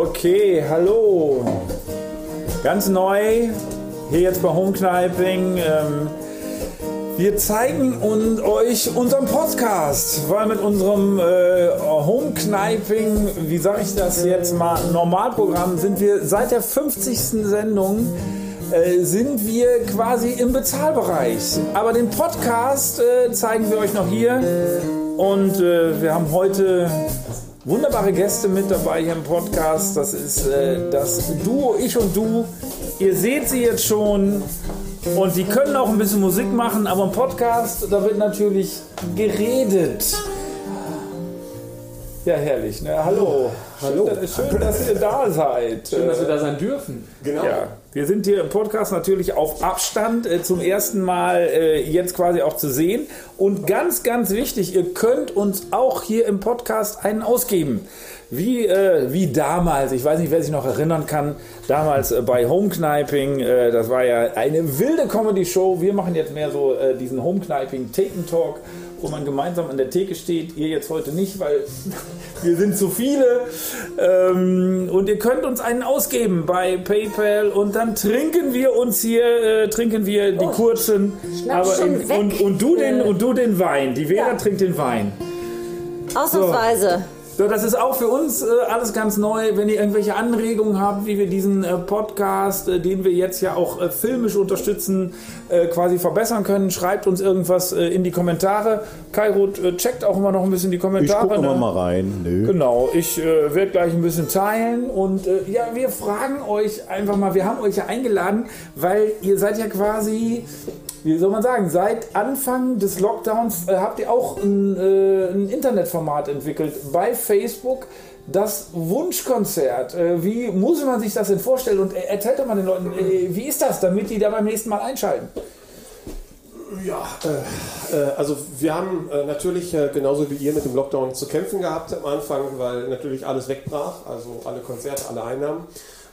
Okay, hallo. Ganz neu, hier jetzt bei Homekniping. Ähm, wir zeigen und euch unseren Podcast, weil mit unserem äh, Homekniping, wie sage ich das jetzt mal, Normalprogramm sind wir seit der 50. Sendung äh, sind wir quasi im Bezahlbereich. Aber den Podcast äh, zeigen wir euch noch hier. Und äh, wir haben heute wunderbare Gäste mit dabei hier im Podcast. Das ist äh, das Duo Ich und Du. Ihr seht sie jetzt schon. Und die können auch ein bisschen Musik machen, aber im Podcast, da wird natürlich geredet. Ja, herrlich. Ne? Hallo. Hallo. Schön, schön, dass ihr da seid. Schön, dass wir da sein dürfen. Genau. Ja, wir sind hier im Podcast natürlich auf Abstand äh, zum ersten Mal äh, jetzt quasi auch zu sehen. Und ganz, ganz wichtig, ihr könnt uns auch hier im Podcast einen ausgeben. Wie, äh, wie damals, ich weiß nicht, wer sich noch erinnern kann, damals äh, bei Homekniping, äh, das war ja eine wilde Comedy-Show. Wir machen jetzt mehr so äh, diesen Homekniping Taken Talk wo man gemeinsam an der Theke steht. Ihr jetzt heute nicht, weil wir sind zu viele. Ähm, und ihr könnt uns einen ausgeben bei PayPal und dann trinken wir uns hier, äh, trinken wir die oh, kurzen. Aber in, und, und, du den, und du den Wein. Die Vera ja. trinkt den Wein. Ausnahmsweise. So. So, das ist auch für uns äh, alles ganz neu. Wenn ihr irgendwelche Anregungen habt, wie wir diesen äh, Podcast, äh, den wir jetzt ja auch äh, filmisch unterstützen, äh, quasi verbessern können, schreibt uns irgendwas äh, in die Kommentare. Kairut checkt auch immer noch ein bisschen die Kommentare. Ich gucke ne? mal rein. Nö. Genau, ich werde gleich ein bisschen teilen. Und ja, wir fragen euch einfach mal, wir haben euch ja eingeladen, weil ihr seid ja quasi wie soll man sagen, seit Anfang des Lockdowns äh, habt ihr auch ein, äh, ein, Internetformat entwickelt bei Facebook, das Wunschkonzert. Äh, wie muss man sich das denn vorstellen? Und erzählt doch mal den Leuten, äh, wie ist das, damit die da beim nächsten Mal einschalten? Ja, äh, äh, also wir haben natürlich genauso wie ihr mit dem Lockdown zu kämpfen gehabt am Anfang, weil natürlich alles wegbrach, also alle Konzerte, alle Einnahmen.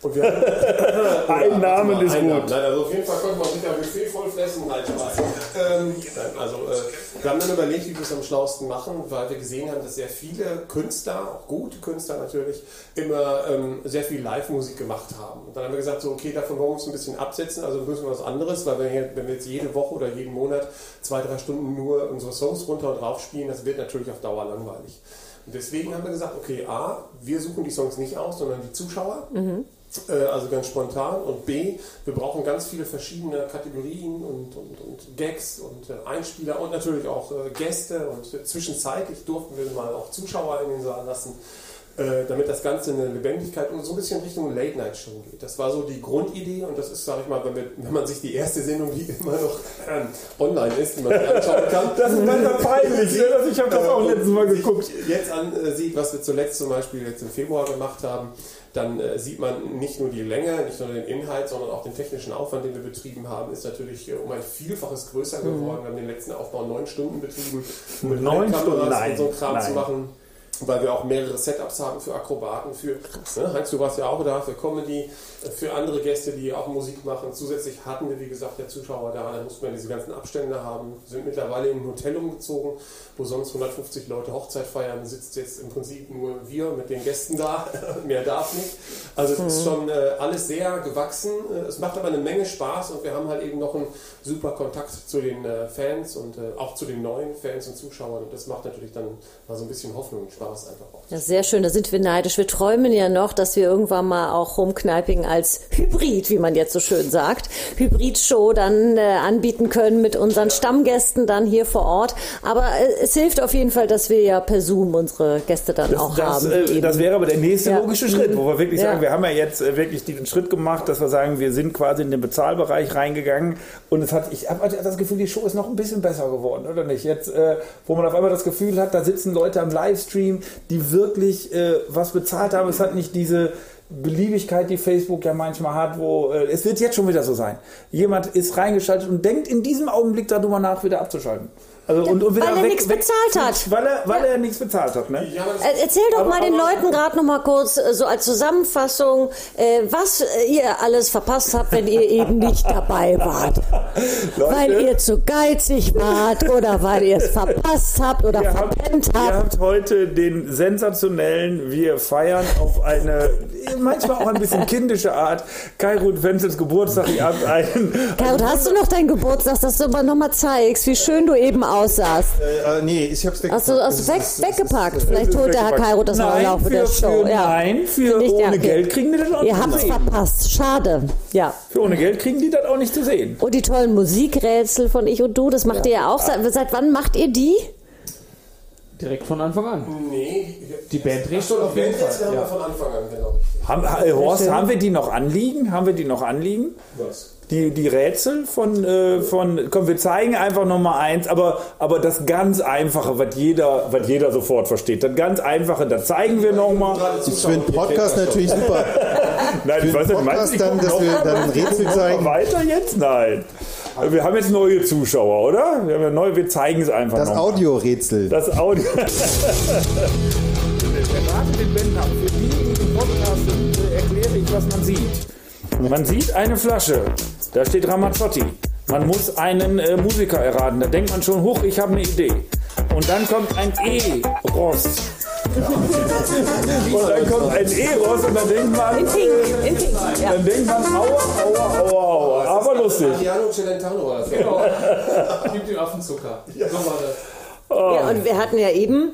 Und wir haben, Einnahmen ist Einnahmen. gut. Nein, also auf jeden Fall konnte man sich ein Buffet voll fressen. Halt ähm, also äh, wir haben dann überlegt, wie wir es am schlausten machen, weil wir gesehen haben, dass sehr viele Künstler, auch gute Künstler natürlich, immer ähm, sehr viel Live-Musik gemacht haben. Und dann haben wir gesagt, so okay, davon wollen wir uns ein bisschen absetzen, also müssen wir was anderes, weil wenn wir, wenn wir jetzt jede Woche oder jeden Monat zwei, drei Stunden nur unsere Songs runter und drauf spielen, das wird natürlich auf Dauer langweilig. Und deswegen haben wir gesagt, okay, A, wir suchen die Songs nicht aus, sondern die Zuschauer. Mhm. Äh, also ganz spontan. Und B, wir brauchen ganz viele verschiedene Kategorien und, und, und Gags und äh, Einspieler und natürlich auch äh, Gäste. Und zwischenzeitlich durften wir mal auch Zuschauer in den Saal lassen, damit das Ganze eine Lebendigkeit und so ein bisschen Richtung Late-Night-Show geht. Das war so die Grundidee und das ist, sage ich mal, wenn, wir, wenn, man sich die erste Sendung, die immer noch ähm, online ist, die man sich anschauen kann. das ist manchmal peinlich, ne? ich habe das auch letztes Mal geguckt. Jetzt ansieht, was wir zuletzt zum Beispiel jetzt im Februar gemacht haben dann äh, sieht man nicht nur die Länge, nicht nur den Inhalt, sondern auch den technischen Aufwand, den wir betrieben haben, ist natürlich äh, um ein Vielfaches größer mhm. geworden. Mhm. Wir haben den letzten Aufbau neun Stunden betrieben, mit neun Stunden nein, und so Kram nein. zu machen weil wir auch mehrere Setups haben für Akrobaten, für ne, Heinz, du warst ja auch da, für Comedy, für andere Gäste, die auch Musik machen. Zusätzlich hatten wir, wie gesagt, der Zuschauer da, da mussten wir diese ganzen Abstände haben, sind mittlerweile in ein Hotel umgezogen, wo sonst 150 Leute Hochzeit feiern, sitzt jetzt im Prinzip nur wir mit den Gästen da, mehr darf nicht. Also es mhm. ist schon äh, alles sehr gewachsen, es macht aber eine Menge Spaß und wir haben halt eben noch einen super Kontakt zu den äh, Fans und äh, auch zu den neuen Fans und Zuschauern und das macht natürlich dann mal so ein bisschen Hoffnung und Spaß einfach auch. Ja, sehr schön, da sind wir neidisch. Wir träumen ja noch, dass wir irgendwann mal auch Homekniping als Hybrid, wie man jetzt so schön sagt, Hybrid-Show dann äh, anbieten können mit unseren Stammgästen dann hier vor Ort. Aber äh, es hilft auf jeden Fall, dass wir ja per Zoom unsere Gäste dann das, auch das, haben. Äh, das wäre aber der nächste ja. logische Schritt, wo wir wirklich ja. sagen, wir haben ja jetzt äh, wirklich den Schritt gemacht, dass wir sagen, wir sind quasi in den Bezahlbereich reingegangen und es hat, ich habe das Gefühl, die Show ist noch ein bisschen besser geworden, oder nicht? Jetzt, äh, wo man auf einmal das Gefühl hat, da sitzen Leute am Livestream, die wirklich äh, was bezahlt haben. Es hat nicht diese Beliebigkeit, die Facebook ja manchmal hat, wo äh, es wird jetzt schon wieder so sein. Jemand ist reingeschaltet und denkt in diesem Augenblick darüber nach, wieder abzuschalten. Also, und, und Weil er weg- nichts weg- bezahlt hat. Weil er, weil er nichts bezahlt hat, ne? Ja, Äh, Erzähl doch Aber- mal den aber- Leuten gerade noch mal kurz, äh, so als Zusammenfassung, äh, was äh, ihr alles verpasst habt, wenn ihr eben nicht dabei wart. Leute, Weil ihr zu geizig wart oder weil ihr es verpasst habt oder Ihr habt, verpennt ihr habt. habt heute den sensationellen, wir feiern auf eine manchmal auch ein bisschen kindische Art Kairut Wenzels Geburtstag. Ihr habt einen. Hast du noch deinen Geburtstag, dass du aber noch mal zeigst, wie schön du eben aussahst? Äh, äh, nee, ich hab's weggepackt. Hast du, hast du Das weg, ist- das ist- weggepackt? Vielleicht holt der Herr weggepackt. Kairo das noch im Nein, Laufe für, der Show. Für, ja. Nein, für ich, ohne ja, okay. Geld kriegen die das auch Ihr nicht habt es verpasst. Schade. Ja. Für ohne Geld kriegen die das auch nicht zu sehen. Und die tollen Musikrätsel von Ich und Du, das macht ihr ja auch. Seit, seit wann macht ihr die? Direkt von Anfang an. Nee. Die Band so, schon auf die jeden Fall. haben wir Ja. von Anfang an, genau. Haben, äh, Horst, haben wir die noch anliegen? Haben wir die noch anliegen? Was? Die, die Rätsel von, äh, von, komm, wir zeigen einfach nochmal eins, aber, aber das ganz Einfache, was jeder, was jeder sofort versteht. Das ganz Einfache, das zeigen wir nochmal. Ist für einen Podcast natürlich super. Nein, ich weiß nicht, meinst Podcast du, dann, dass wir dann ein Rätsel zeigen. Weiter jetzt? Nein. Wir haben jetzt neue Zuschauer, oder? Wir haben ja neue, wir zeigen es einfach Das. Audiorätsel. Das Audio. Rate den Bänder. Für die, Podcast erkläre ich, was man sieht. Man sieht eine Flasche. Da steht Ramazzotti. Man muss einen äh, Musiker erraten. Da denkt man schon, hoch, ich habe eine Idee. Und dann kommt ein E-Rost. und dann kommt ein E-Rost und dann denkt man, In Pink. In Pink. Ja. dann denkt man, aua, aua, aua, aua. Aber lustig. Mariano Celentano das. Genau. Gib dem Affenzucker. So war das. Ja, und wir hatten ja eben,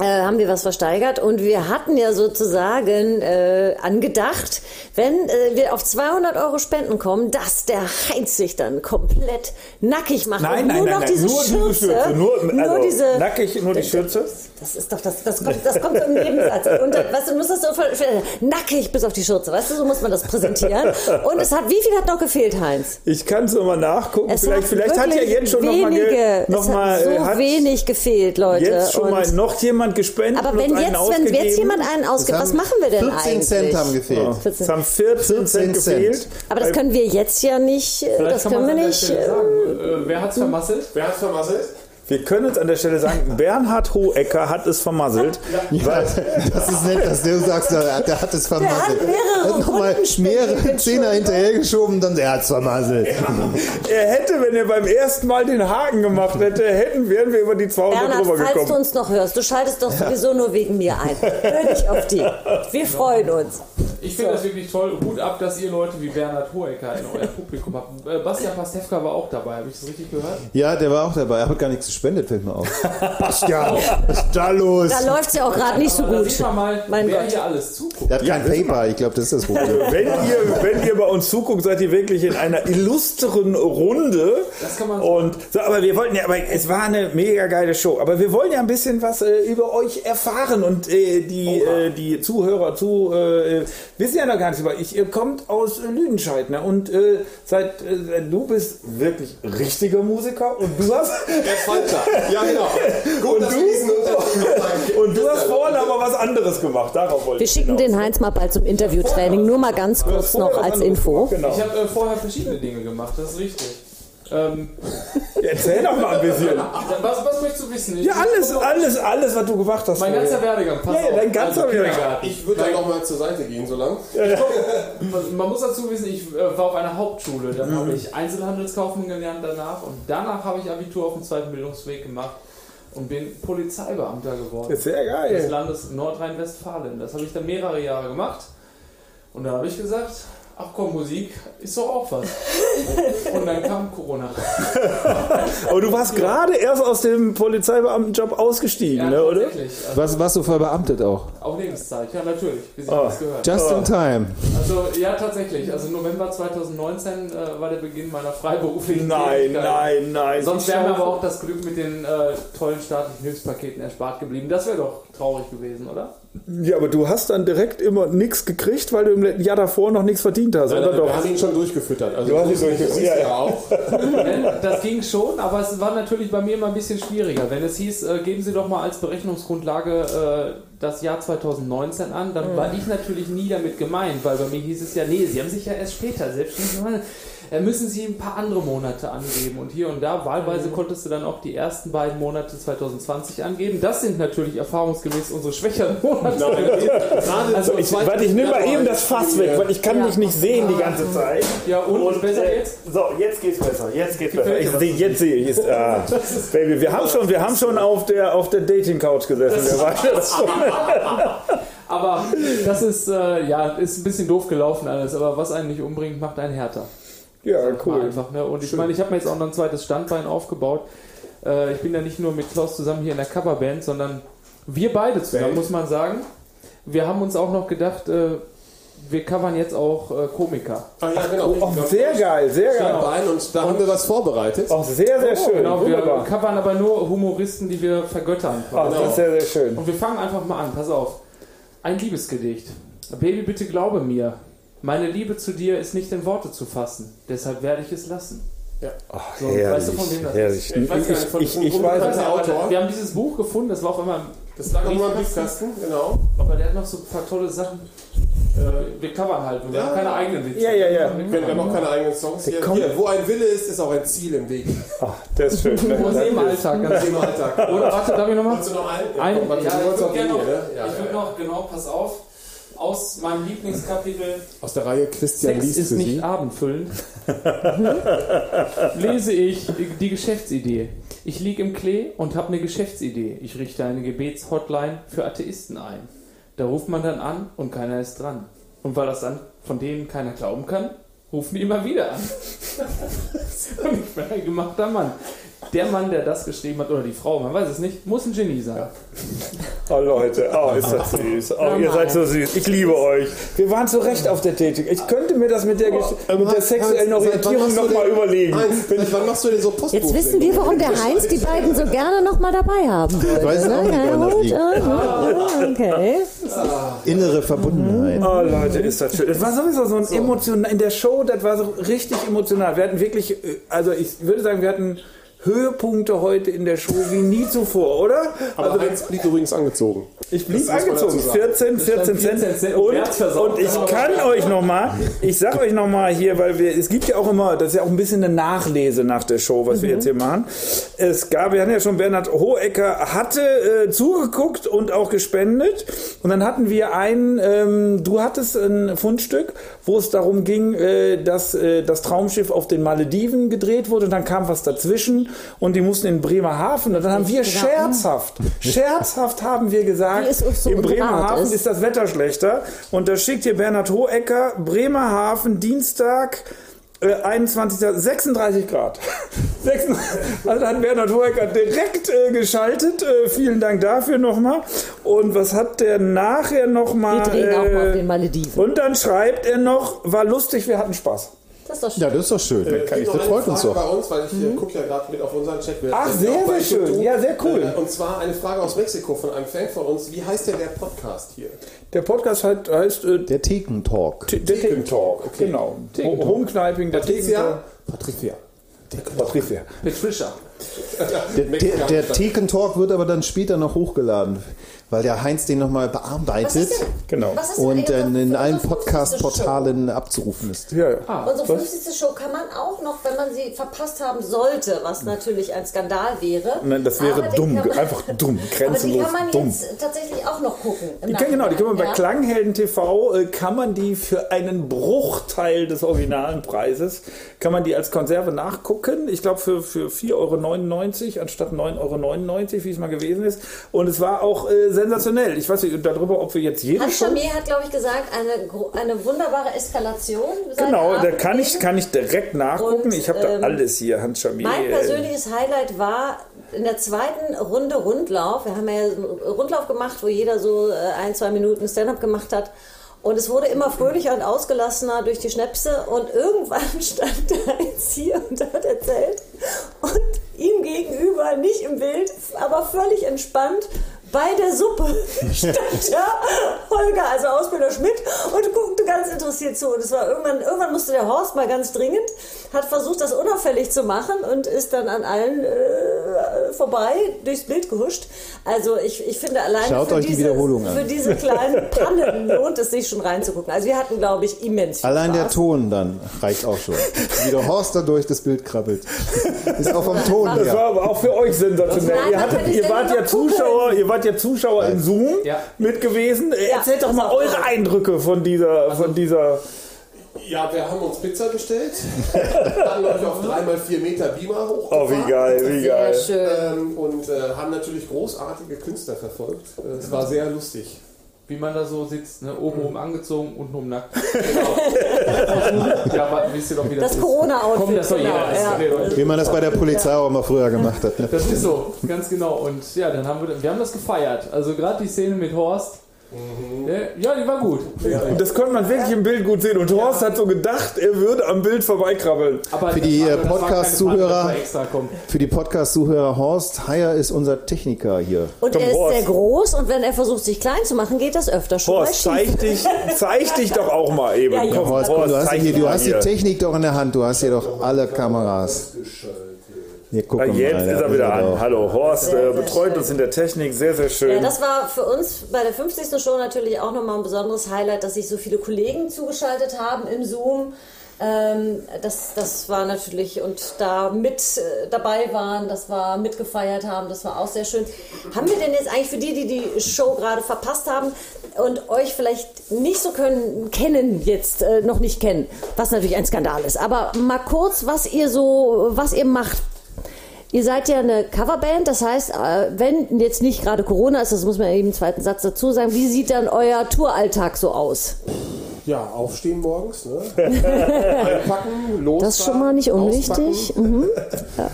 äh, haben wir was versteigert und wir hatten ja sozusagen äh, angedacht, wenn äh, wir auf 200 Euro Spenden kommen, dass der Heinz sich dann komplett nackig macht Nein, und nein, nur nein, noch nein. diese nur Schürze, diese Schürze. Nur, nur also, diese, nackig, nur die Schürze. das ist doch, das, das kommt, das kommt so im Nebensatz. Und weißt du, du musst das so nackig bis auf die Schürze, weißt du, so muss man das präsentieren. Und es hat, wie viel hat noch gefehlt, Heinz? Ich kann es nochmal nachgucken. Es vielleicht hat vielleicht hat ja jetzt schon nochmal noch es mal, hat so äh, hat wenig gefehlt, Leute. jetzt schon Und- mal noch jemand gespendet. Aber und wenn einen jetzt, wenn ausgegeben. jetzt jemand einen ausgibt, was machen wir denn 14 eigentlich? Cent haben gefehlt. Ja, 14. Es haben 14 Cent 14 Cent. gefehlt. Aber das können wir jetzt ja nicht, äh, Vielleicht das können wir nicht. Äh, sagen. Äh, wer hat's vermasselt? Wer hat's vermasselt? Wir können es an der Stelle sagen, Bernhard Hohecker hat es vermasselt. Ja, das ist nett, dass du sagst, der, der hat es vermasselt. hat mehrere hat nochmal mehrere Zehner hinterhergeschoben, dann er hat es vermasselt. Er hätte, wenn er beim ersten Mal den Haken gemacht hätte, hätten, wären wir über die 200 Bernhard, drüber falls du gekommen. uns noch hörst, du schaltest doch sowieso nur wegen mir ein. Hör dich auf die. Wir freuen uns. Ich finde das wirklich toll. Hut ab, dass ihr Leute wie Bernhard Hohecker in euer Publikum habt. Äh, Bastian Pastewka war auch dabei. Habe ich das richtig gehört? Ja, der war auch dabei, aber gar nichts gespendet, fällt mir auf. Bastian, was ist da los? Da läuft es ja auch gerade nicht so da gut. sieht man mal, Mein wer Gott. hier alles zuguckt. Der hat kein Paper, ich glaube, das ist das Problem. Wenn ihr, wenn ihr bei uns zuguckt, seid ihr wirklich in einer illustren Runde. Das kann man Und so, aber wir wollten ja, aber es war eine mega geile Show. Aber wir wollen ja ein bisschen was äh, über euch erfahren und äh, die, äh, die Zuhörer zu äh, wissen ja noch gar nichts über. Ich, ihr kommt aus äh, Lüdenscheid, ne? Und äh, seit äh, du bist wirklich richtiger Musiker und du hast Der Falter. Ja, genau. Gut, Und dass du? und du hast vorhin aber was anderes gemacht. Darauf wollte Wir ich schicken den Heinz mal bald zum Interviewtraining. Nur mal ganz kurz noch als Info. Genau. Ich habe äh, vorher verschiedene Dinge gemacht, das ist richtig. Ähm, Erzähl doch mal ein bisschen. was, was möchtest du wissen? Ich- Ja, alles, alles, alles, was du gemacht hast. Mein ganzer Werdegang, pass Ja, ja, auf. dein ganzer Also, Werdegang. Ich würde dann nochmal zur Seite gehen, so lang. Man, man muss dazu wissen, ich äh, war auf einer Hauptschule. Dann Mhm. habe ich Einzelhandelskaufmann gelernt danach und danach habe ich Abitur auf dem zweiten Bildungsweg gemacht und bin Polizeibeamter geworden. Sehr des geil. Landes Nordrhein-Westfalen. Das habe ich dann mehrere Jahre gemacht. Und dann habe ich gesagt, ach komm, Musik ist doch auch was. Und dann kam Corona. Aber du warst gerade erst aus dem Polizeibeamtenjob ausgestiegen, ne, oder? tatsächlich. Also Was warst du verbeamtet auch? auf Lebenszeit, ja natürlich, wie sich Ah. das gehört. Just in time. Also ja, tatsächlich. Also November 2019 äh, war der Beginn meiner freiberuflichen Nein, Tätigkeit. nein, nein. Sonst wäre mir aber auch das Glück mit den äh, tollen staatlichen Hilfspaketen erspart geblieben. Das wäre doch traurig gewesen, oder? Ja, aber du hast dann direkt immer nichts gekriegt, weil du im Jahr davor noch nichts verdient hast, oder Wir doch? haben ihn schon durchgefüttert. Also Du hast ihn das durchgefüttert, ja, ja. auch. Das ging schon, aber es war natürlich bei mir immer ein bisschen schwieriger. Wenn es hieß, äh, geben Sie doch mal als Berechnungsgrundlage äh, das Jahr 2019 an, dann war ich natürlich nie damit gemeint, weil bei mir hieß es ja, nee, sie haben sich ja erst später selbstständig gemacht. Da müssen sie ein paar andere Monate angeben und hier und da. Wahlweise konntest du dann auch die ersten beiden Monate 2020 angeben. Das sind natürlich erfahrungsgemäß unsere schwächeren Monate. Gerade Also zur Ich, warte, ich nehme mal eben das Fass weg, weil ich kann Ja. dich nicht sehen die ganze Zeit. Ja, und, besser äh, jetzt? So, jetzt geht's besser. Jetzt geht's besser. Ich dir seh, jetzt sehe ich es. Ah, Baby, wir haben schon, wir haben schon auf der auf der Dating Couch gesessen. Wir waren das schon. Aber das ist, äh, ja, ist ein bisschen doof gelaufen alles. Aber was einen nicht umbringt, macht einen härter. Ja, cool. Einfach, ne? Und ich meine, ich habe mir jetzt auch noch ein zweites Standbein aufgebaut. Äh, ich bin ja nicht nur mit Klaus zusammen hier in der Coverband, sondern wir beide zusammen, Band? muss man sagen. Wir haben uns auch noch gedacht, äh, wir covern jetzt auch äh, Komiker. Ah, ja, genau. Oh, sehr geil, sehr geil. Ein und da haben wir was vorbereitet. Auch sehr, sehr schön. Genau, wir Wunderbar. covern aber nur Humoristen, die wir vergöttern. Ach, das ist sehr, sehr schön. Und wir fangen einfach mal an, pass auf. Ein Liebesgedicht. Baby, bitte glaube mir. Meine Liebe zu dir ist nicht in Worte zu fassen. Deshalb werde ich es lassen. Ach, So, weißt du, von wem das herrlich. ist? Ich, Ich weiß gar nicht, von- ich, ich wem weiß. Autor? Wir haben dieses Buch gefunden, das war auch immer Das lag auch mal im Briefkasten, genau. Aber der hat noch so ein paar tolle Sachen. Äh, wir covern halt, wir Ja. haben keine eigenen Witze. Ja, ja, ja. Wir haben noch keine eigenen Songs hier. hier. Wo ein Wille ist, ist auch ein Ziel im Weg. Ach, das ist schön. Das ist im Ne? Alltag. Ganz Im Alltag. Oder warte, darf ich nochmal? Hast du noch einen? Ein, komm, warte, ja, ich wolltest würde auch noch, ne? Ja, ich ja. noch, genau, pass auf, aus meinem Lieblingskapitel Aus der Reihe Christian Sex liest ist für nicht Sie. abendfüllend, lese ich die Geschäftsidee. Ich liege im Klee und habe eine Geschäftsidee. Ich richte eine Gebetshotline für Atheisten ein. Da ruft man dann an und keiner ist dran. Und weil das dann von denen keiner glauben kann, rufen die immer wieder an. und ich bin ein gemachter Mann. Der Mann, der das geschrieben hat, oder die Frau, man weiß es nicht, muss ein Genie sein. Oh Leute, oh ist das süß. Oh, ihr seid so süß. Ich liebe euch. Wir waren zu Recht auf der Dating. Ich könnte mir das mit der, Gesch- mit der sexuellen Hans, Orientierung nochmal überlegen. Heinz, seit wann machst du denn so Postbuch? Jetzt wissen wir, warum der Heinz die beiden so gerne noch mal dabei haben will. weiß auch nicht, woran liegt. ah, okay. Innere Verbundenheit. Oh Leute, ist das schön. Das war sowieso so ein emotional, in der Show, das war so richtig emotional. Wir hatten wirklich, äh, also ich würde sagen, wir hatten Höhepunkte heute in der Show wie nie zuvor, oder? Aber Also Heinz blieb übrigens angezogen. ich blieb angezogen. dazu sagen. 14, 14 Cent. 14 Cent. Und, und ich kann euch nochmal, ich sag euch nochmal hier, weil wir, es gibt ja auch immer, das ist ja auch ein bisschen eine Nachlese nach der Show, was wir jetzt hier machen. Es gab, wir hatten ja schon, Bernhard Hohecker hatte äh, zugeguckt und auch gespendet. Und dann hatten wir ein, ähm, du hattest ein Fundstück, wo es darum ging, äh, dass äh, das Traumschiff auf den Malediven gedreht wurde und dann kam was dazwischen und die mussten in Bremerhaven und dann haben wir scherzhaft, scherzhaft haben wir gesagt, so in Bremerhaven ist. ist das Wetter schlechter und da schickt hier Bernhard Hohecker, Bremerhaven, Dienstag, äh, 21. 36 Grad. 36 also hat Bernhard Hohecker direkt äh, geschaltet. Äh, vielen Dank dafür nochmal. Und was hat der nachher nochmal? Wir drehen auch mal auf Äh, den Malediven. und dann schreibt er noch, war lustig, wir hatten Spaß. Das ist doch schön. Ja, das ist doch schön. Äh, Kann ich, noch das eine freut uns Frage doch. bei uns, weil ich äh, gucke ja gerade mit auf unseren Chat. Wir- Ach, sehr, sehr YouTube. schön. Ja, sehr cool. Äh, Und zwar eine Frage aus Mexiko von einem Fan von uns. Wie heißt denn der Podcast hier? Der Podcast halt, heißt äh, Der Thekentalk. T- der Theken Talk. Genau. Theken Talk. Homekniping, der Theken Patricia? Talk. Patricia. Patricia. Patricia. Der, der, der Thekentalk wird aber dann später noch hochgeladen, weil der Heinz den nochmal bearbeitet Genau. Was ist denn und dann in allen 50. Podcast-Portalen abzurufen ist. Ja, ja. Ah, Unsere Was? 50. Show kann man auch noch, wenn man sie verpasst haben sollte, was natürlich ein Skandal wäre. Nein, das wäre dumm, man- einfach dumm, Aber die grenzenlos kann man dumm. jetzt tatsächlich auch noch gucken. Die kann, genau, die kann man bei ja? Klanghelden TV, äh, kann man die für einen Bruchteil des originalen Preises, kann man die als Konserve nachgucken. Ich glaube für, für 4,99 Euro anstatt 9,99 Euro, wie es mal gewesen ist. Und es war auch äh, sensationell. Ich weiß nicht darüber, ob wir jetzt jede Hans. Chamier hat, glaube ich, gesagt, eine, eine wunderbare Eskalation. Genau, da kann ich, kann ich direkt nachgucken. Und, ich habe ähm, da alles hier, Hans Chamier. Mein äh, persönliches Highlight war in der zweiten Runde Rundlauf. Wir haben ja einen Rundlauf gemacht, wo jeder so äh, ein, zwei Minuten Stand-up gemacht hat. Und es wurde immer fröhlicher und ausgelassener durch die Schnäpse. Und irgendwann stand der eins hier und hat erzählt. Und ihm gegenüber, nicht im Bild, aber völlig entspannt, bei der Suppe stand da Holger, also Ausbilder Schmidt, und guckte ganz interessiert zu. Und es war irgendwann, irgendwann musste der Horst mal ganz dringend, hat versucht, das unauffällig zu machen und ist dann an allen äh, vorbei durchs Bild gehuscht. Also ich, ich finde Schaut für, euch die diese, Wiederholung an. für diese kleinen Pannen lohnt es sich schon reinzugucken. Also wir hatten, glaube ich, immens viel Allein der Spaß. Ton dann reicht auch schon. Wie der Horst da durch das Bild krabbelt. Ist auch vom Ton Das war aber auch für euch sensationell. Nein, Ihr, hattet, die ihr, wart ja. Zuschauer, ihr wart ja Zuschauer im Zoom Ja. mit gewesen. Äh, Ja, Erzählt doch mal eure toll. Eindrücke von dieser, von dieser. Ja, wir haben uns Pizza bestellt. Dann läuft auf 3x4 Meter Beamer hoch. Oh, wie geil, wie Sehr geil. schön. Ähm, und äh, haben natürlich großartige Künstler verfolgt. Äh, Es war sehr lustig. Wie man da so sitzt, ne? oben oben angezogen, unten oben nackt. ja, aber wisst ihr doch, wie das, Das ist. Corona-Outfit, Komm, das genau, jeder. ja. Wie man das bei der Polizei auch mal früher gemacht hat. Ne? Das ist so, ganz genau. Und ja, dann haben wir, wir haben das gefeiert. Also gerade die Szene mit Horst, ja, die war gut. Das konnte man wirklich im Bild gut sehen. Und Horst hat so gedacht, er würde am Bild vorbeikrabbeln. Aber Für die, äh, Podcast-Zuhörer- er. Für die Podcast-Zuhörer Horst, Heyer ist unser Techniker hier. Und Komm, er ist Horst. sehr groß und wenn er versucht, sich klein zu machen, geht das öfter schon Horst, zeig dich, zeig dich doch auch mal eben. Ja, ja. Komm, Horst, komm, du hast, hier, du hast die. Technik doch in der Hand. Du hast hier doch alle Kameras. Hier, guck Ja, mal. jetzt da ist er ist wieder er an. Hallo, Horst Sehr, äh, sehr betreut schön. uns in der Technik. Sehr, sehr Ja, schön. das war für uns bei der 50. Show natürlich auch nochmal ein besonderes Highlight, dass sich so viele Kollegen zugeschaltet haben im Zoom. Ähm, das, das war natürlich und da mit äh, dabei waren, das war mitgefeiert haben, das war auch sehr schön. Haben wir denn jetzt eigentlich für die, die die Show gerade verpasst haben und euch vielleicht nicht so können, kennen, jetzt äh, noch nicht kennen, was natürlich ein Skandal ist, aber mal kurz, was ihr so, was ihr macht Ihr seid ja eine Coverband, das heißt, äh, wenn jetzt nicht gerade Corona ist, das muss man eben im zweiten Satz dazu sagen, wie sieht dann euer Touralltag so aus? Ja, aufstehen morgens, ne? einpacken, losfahren. Das ist schon mal nicht unwichtig. Mhm.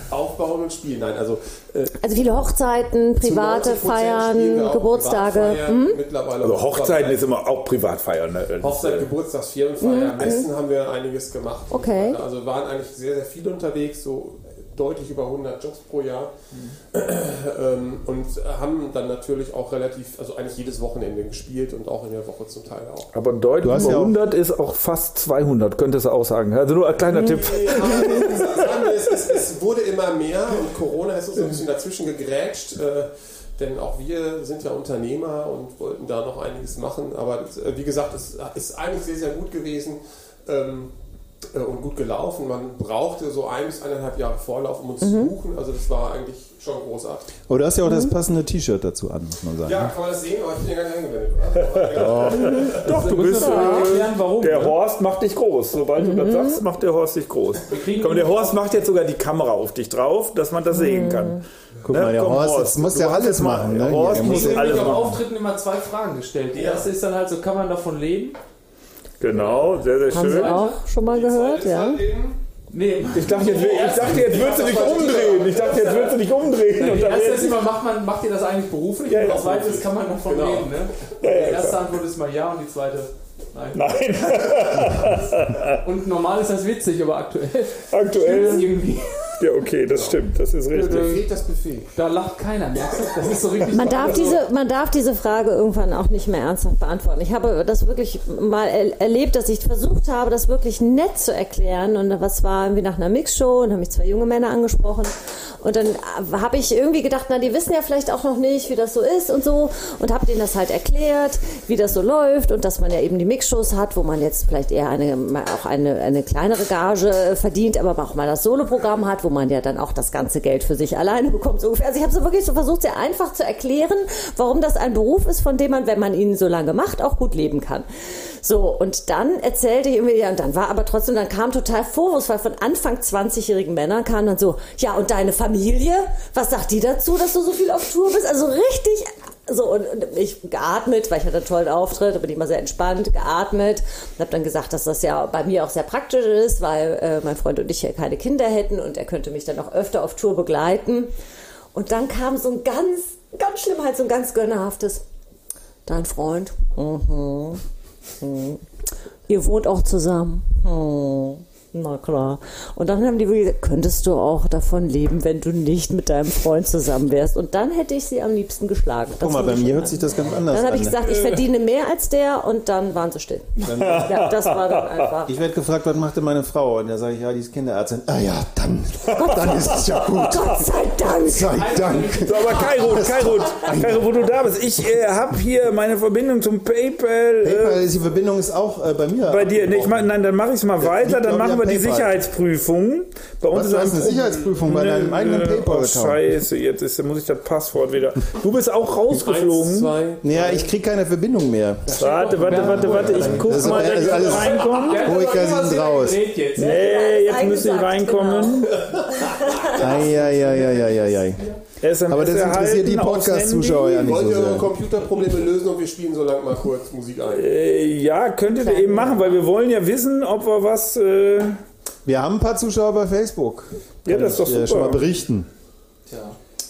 Aufbauen und spielen. Nein, also äh, Also viele Hochzeiten, private 90% spielen Feiern, Geburtstage. Mhm. Mittlerweile Also Hochzeiten ist immer auch Privatfeiern. Ne? Hochzeit, äh, Geburtstagsfirmenfeier, Messen haben wir einiges gemacht. Mhm. Okay. Also waren eigentlich sehr, sehr viel unterwegs, so deutlich über 100 Jobs pro Jahr. Mhm. Ähm, und haben dann natürlich auch relativ, also eigentlich jedes Wochenende gespielt und auch in der Woche zum Teil auch. Aber deutlich über ja auch- 100 ist auch fast 200, könntest du auch sagen. Also nur ein kleiner Tipp. Sagen wir, es, es, es wurde immer mehr und Corona ist uns so ein bisschen dazwischen gegrätscht. Äh, denn auch wir sind ja Unternehmer und wollten da noch einiges machen. Aber äh, wie gesagt, es ist eigentlich sehr, sehr gut gewesen ähm, äh, und gut gelaufen. Man brauchte so ein bis eineinhalb Jahre Vorlauf, um uns zu buchen. Also das war eigentlich schon großartig. Aber du hast ja auch Mhm. das passende T-Shirt dazu an, muss man sagen. Ja, kann man das sehen, aber ich bin ja gar nicht eingeblendet. Oder? Doch, du bist. Äh, erklären, warum. der ne? Horst macht dich groß. Sobald du das sagst, macht der Horst dich groß. Komm, der Horst macht jetzt sogar die Kamera auf dich drauf, dass man das sehen kann. Guck Ne? mal, der Komm, Horst, jetzt muss du ja alles machen. der Ne? Horst muss muss Ich ja, alles habe auf machen. Auftritten immer zwei Fragen gestellt. Die Ja. erste ist dann halt so, kann man davon leben? Genau, sehr, sehr Haben Sie schön. auch schon mal gehört, ja? Nee. Ich dachte, jetzt, ich dachte, jetzt würdest du dich umdrehen. Ich dachte, jetzt würdest du dich umdrehen. Und dann erste ist immer, macht, man, macht ihr das eigentlich beruflich? Ja, und die zweite ist, kann man davon Genau. leben? Ne? Ja, ja, die erste klar. Antwort ist mal ja und die zweite nein. Nein, Und normal ist das witzig, aber aktuell aktuell. irgendwie, Ja, okay, das stimmt, das ist richtig. mir fehlt das Buffet. da lacht keiner, merkst du? Das ist so richtig. Man darf, diese, man darf diese Frage irgendwann auch nicht mehr ernsthaft beantworten. Ich habe das wirklich mal er erlebt, dass ich versucht habe, das wirklich nett zu erklären. Und was war irgendwie nach einer Mixshow und haben mich zwei junge Männer angesprochen. Und dann habe ich irgendwie gedacht, na, die wissen ja vielleicht auch noch nicht, wie das so ist und so. Und habe denen das halt erklärt, wie das so läuft und dass man ja eben die Mixshows hat, wo man jetzt vielleicht eher eine, auch eine, eine kleinere Gage verdient, aber auch mal das Soloprogramm hat, wo man ja dann auch das ganze Geld für sich alleine bekommt. So ungefähr. Also ich habe so wirklich so versucht, sehr einfach zu erklären, warum das ein Beruf ist, von dem man, wenn man ihn so lange macht, auch gut leben kann. So, und dann erzählte ich irgendwie, ja, und dann war aber trotzdem, dann kam total vorwurfsvoll von Anfang 20-jährigen Männern, kam dann so, ja, und deine Familie? Was sagt die dazu, dass du so viel auf Tour bist? Also richtig, so, und, und ich geatmet, weil ich hatte einen tollen Auftritt, da bin ich immer sehr entspannt, geatmet und habe dann gesagt, dass das ja bei mir auch sehr praktisch ist, weil äh, mein Freund und ich ja keine Kinder hätten und er könnte mich dann auch öfter auf Tour begleiten. Und dann kam so ein ganz, ganz schlimm, halt so ein ganz gönnerhaftes, dein Freund, mhm. Hm. Ihr wohnt auch zusammen. Hm. Na klar. Und dann haben die gesagt, könntest du auch davon leben, wenn du nicht mit deinem Freund zusammen wärst. Und dann hätte ich sie am liebsten geschlagen. Guck mal, bei mir hört sich das ganz anders Dann an. habe ich gesagt, ich verdiene mehr als der und dann waren sie still. Ja, das war dann einfach. Ich werde gefragt, was macht denn meine Frau? Und da sage ich, ja, die ist Kinderärztin. Ah ja, dann, dann ist es ja gut. Gott sei Dank. Sei Dank. So, aber Kairut, Kairut, Kairut, wo du da bist. Ich äh, habe hier meine Verbindung zum PayPal. Äh, PayPal, die Verbindung ist auch äh, bei mir. bei dir. Nee, ich mach, nein, dann mache ich es mal weiter. Dann machen ja, wir die. Sicherheitsprüfung. Bei uns Was, ist du hast eine Sicherheitsprüfung bei deinem eigenen Oh, PayPal-Account. Scheiße, jetzt ist, muss ich das Passwort wieder. Du bist auch rausgeflogen. Eins, zwei. Naja, ich kriege keine Verbindung mehr. Warte, warte, warte, warte. Ich guck Das mal, dass ich alles- reinkomme. Ruhiger sind raus. Nee, jetzt müsste ich reinkommen. Eieieiei. SMS Aber das interessiert die Podcast-Zuschauer ja nicht Wollt so ihr eure sehr. Computerprobleme lösen und wir spielen so lange mal kurz Musik ein? Äh, ja, könntet ihr eben machen, weil wir wollen ja wissen, ob wir was. Äh, Wir haben ein paar Zuschauer bei Facebook. ja, das ist doch Ich, äh, schon mal super. berichten.